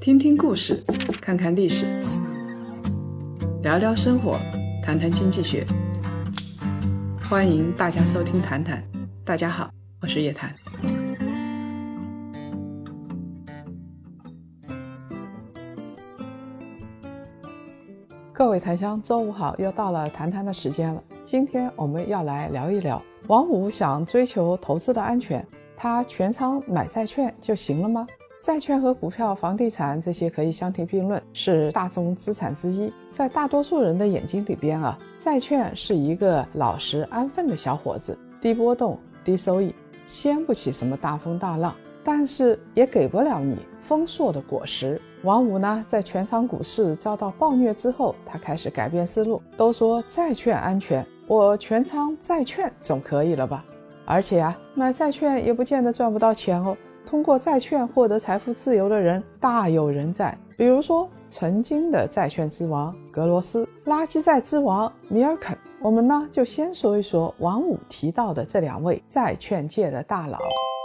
听听故事，看看历史，聊聊生活，谈谈经济学。欢迎大家收听《谈谈》，大家好，我是叶檀。各位檀香，周五好，又到了谈谈的时间了。今天我们要来聊一聊，王五想追求投资的安全，他全仓买债券就行了吗？债券和股票、房地产这些可以相提并论，是大宗资产之一。在大多数人的眼睛里边啊，债券是一个老实安分的小伙子，低波动、低收益，掀不起什么大风大浪，但是也给不了你丰硕的果实。王五呢，在全场股市遭到暴虐之后，他开始改变思路。都说债券安全，我全仓债券总可以了吧？而且啊，买债券也不见得赚不到钱哦。通过债券获得财富自由的人大有人在，比如说曾经的债券之王格罗斯，垃圾债之王米尔肯。我们呢就先说一说王五提到的这两位债券界的大佬。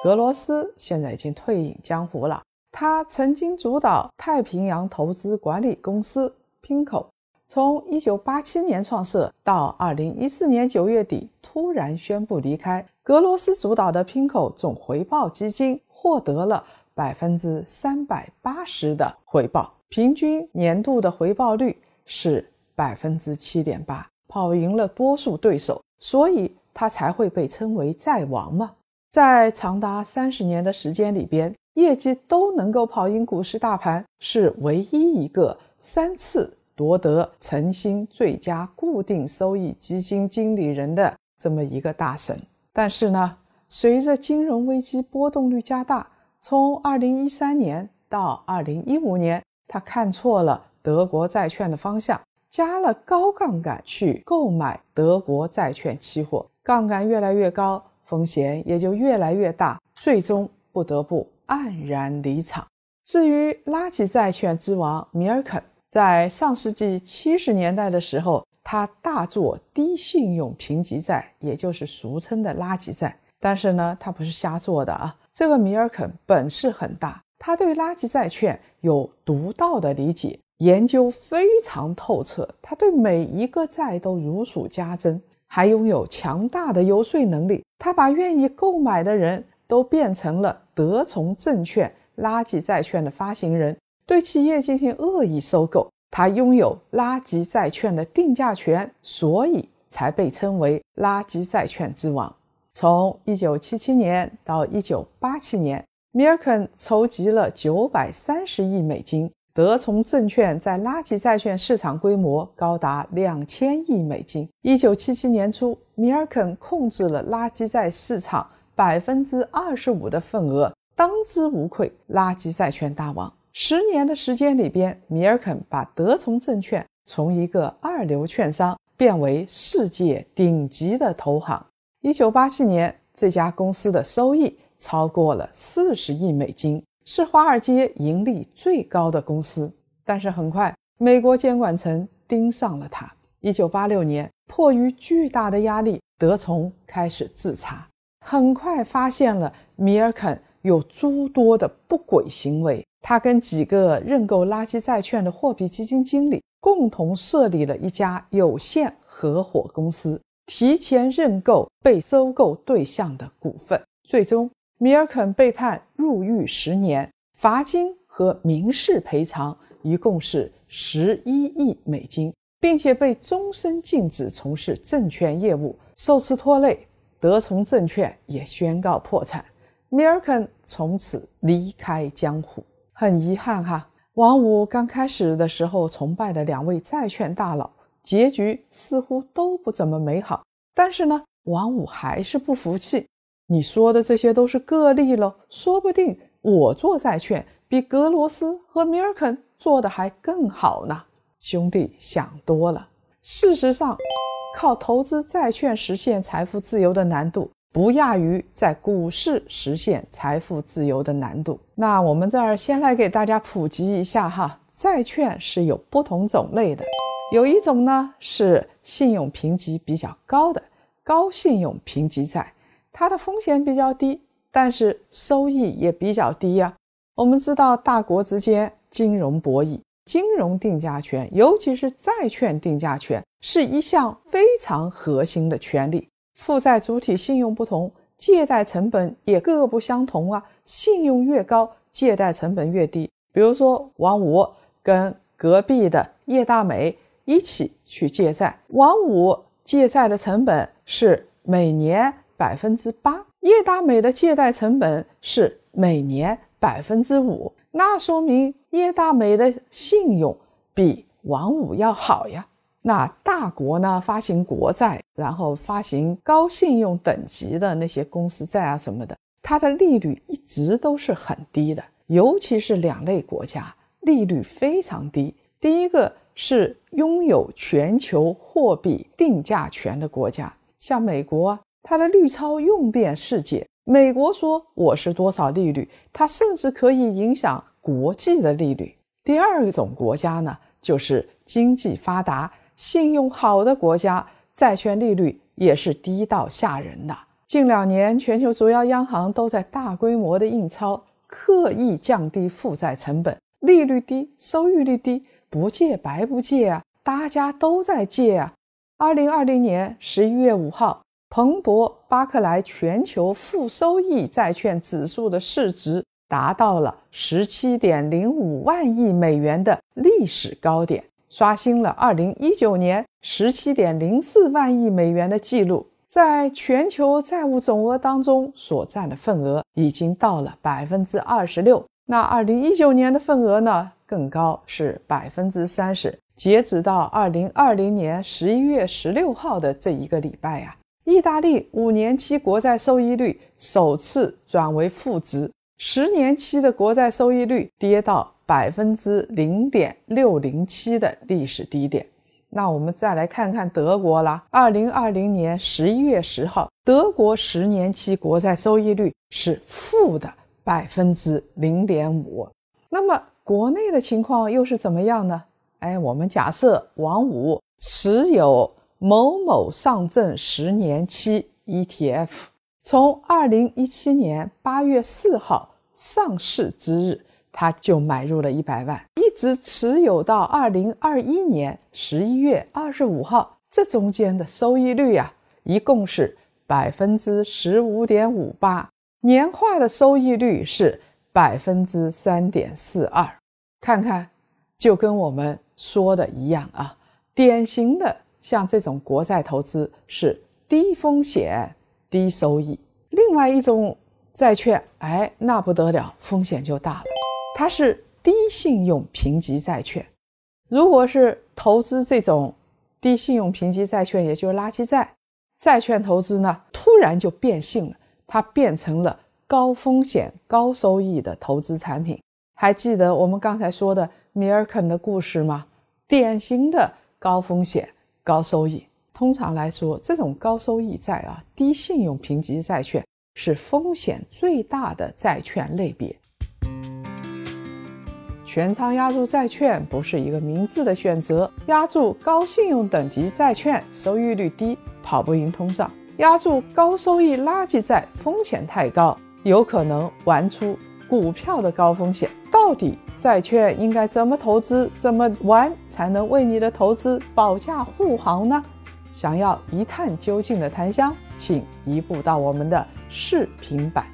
格罗斯现在已经退隐江湖了，他曾经主导太平洋投资管理公司 PINCO，从1987年创设到2014年9月底突然宣布离开。格罗斯主导的 PINCO 总回报基金。获得了百分之三百八十的回报，平均年度的回报率是百分之七点八，跑赢了多数对手，所以他才会被称为债王嘛。在长达三十年的时间里边，业绩都能够跑赢股市大盘，是唯一一个三次夺得晨星最佳固定收益基金经理人的这么一个大神。但是呢？随着金融危机波动率加大，从2013年到2015年，他看错了德国债券的方向，加了高杠杆去购买德国债券期货，杠杆越来越高，风险也就越来越大，最终不得不黯然离场。至于垃圾债券之王米尔肯，在上世纪七十年代的时候，他大做低信用评级债，也就是俗称的垃圾债。但是呢，他不是瞎做的啊！这个米尔肯本事很大，他对垃圾债券有独到的理解，研究非常透彻。他对每一个债都如数家珍，还拥有强大的游说能力。他把愿意购买的人都变成了德崇证券垃圾债券的发行人，对企业进行恶意收购。他拥有垃圾债券的定价权，所以才被称为垃圾债券之王。从一九七七年到一九八七年，米尔肯筹集了九百三十亿美金。德崇证券在垃圾债券市场规模高达两千亿美金。一九七七年初，米尔肯控制了垃圾债市场百分之二十五的份额，当之无愧垃圾债券大王。十年的时间里边，米尔肯把德崇证券从一个二流券商变为世界顶级的投行。一九八七年，这家公司的收益超过了四十亿美金，是华尔街盈利最高的公司。但是很快，美国监管层盯上了它。一九八六年，迫于巨大的压力，德崇开始自查，很快发现了米尔肯有诸多的不轨行为。他跟几个认购垃圾债券的货币基金经理共同设立了一家有限合伙公司。提前认购被收购对象的股份，最终米尔肯被判入狱十年，罚金和民事赔偿一共是十一亿美金，并且被终身禁止从事证券业务。受此拖累，德崇证券也宣告破产，米尔肯从此离开江湖。很遗憾哈，王五刚开始的时候崇拜的两位债券大佬。结局似乎都不怎么美好，但是呢，王五还是不服气。你说的这些都是个例喽，说不定我做债券比格罗斯和米尔肯做的还更好呢。兄弟想多了。事实上，靠投资债券实现财富自由的难度，不亚于在股市实现财富自由的难度。那我们这儿先来给大家普及一下哈，债券是有不同种类的。有一种呢是信用评级比较高的高信用评级债，它的风险比较低，但是收益也比较低呀。我们知道，大国之间金融博弈，金融定价权，尤其是债券定价权，是一项非常核心的权利。负债主体信用不同，借贷成本也各不相同啊。信用越高，借贷成本越低。比如说，王五跟隔壁的叶大美一起去借债，王五借债的成本是每年百分之八，叶大美的借贷成本是每年百分之五，那说明叶大美的信用比王五要好呀。那大国呢，发行国债，然后发行高信用等级的那些公司债啊什么的，它的利率一直都是很低的，尤其是两类国家。利率非常低。第一个是拥有全球货币定价权的国家，像美国，它的绿钞用遍世界。美国说我是多少利率，它甚至可以影响国际的利率。第二种国家呢，就是经济发达、信用好的国家，债券利率也是低到吓人的。近两年，全球主要央行都在大规模的印钞，刻意降低负债成本。利率低，收益率低，不借白不借啊！大家都在借啊。二零二零年十一月五号，彭博巴克莱全球负收益债券指数的市值达到了十七点零五万亿美元的历史高点，刷新了二零一九年十七点零四万亿美元的记录，在全球债务总额当中所占的份额已经到了百分之二十六。那二零一九年的份额呢更高，是百分之三十。截止到二零二零年十一月十六号的这一个礼拜呀，意大利五年期国债收益率首次转为负值，十年期的国债收益率跌到百分之零点六零七的历史低点。那我们再来看看德国啦，二零二零年十一月十号，德国十年期国债收益率是负的。百分之零点五，那么国内的情况又是怎么样呢？哎，我们假设王五持有某某上证十年期 ETF，从二零一七年八月四号上市之日，他就买入了一百万，一直持有到二零二一年十一月二十五号，这中间的收益率呀，一共是百分之十五点五八。年化的收益率是百分之三点四二，看看就跟我们说的一样啊。典型的像这种国债投资是低风险低收益。另外一种债券，哎，那不得了，风险就大了，它是低信用评级债券。如果是投资这种低信用评级债券，也就是垃圾债，债券投资呢，突然就变性了。它变成了高风险高收益的投资产品。还记得我们刚才说的米尔肯的故事吗？典型的高风险高收益。通常来说，这种高收益债啊，低信用评级债券是风险最大的债券类别。全仓押注债券不是一个明智的选择。押注高信用等级债券，收益率低，跑不赢通胀。押注高收益垃圾债风险太高，有可能玩出股票的高风险。到底债券应该怎么投资、怎么玩才能为你的投资保驾护航呢？想要一探究竟的檀香，请移步到我们的视频版。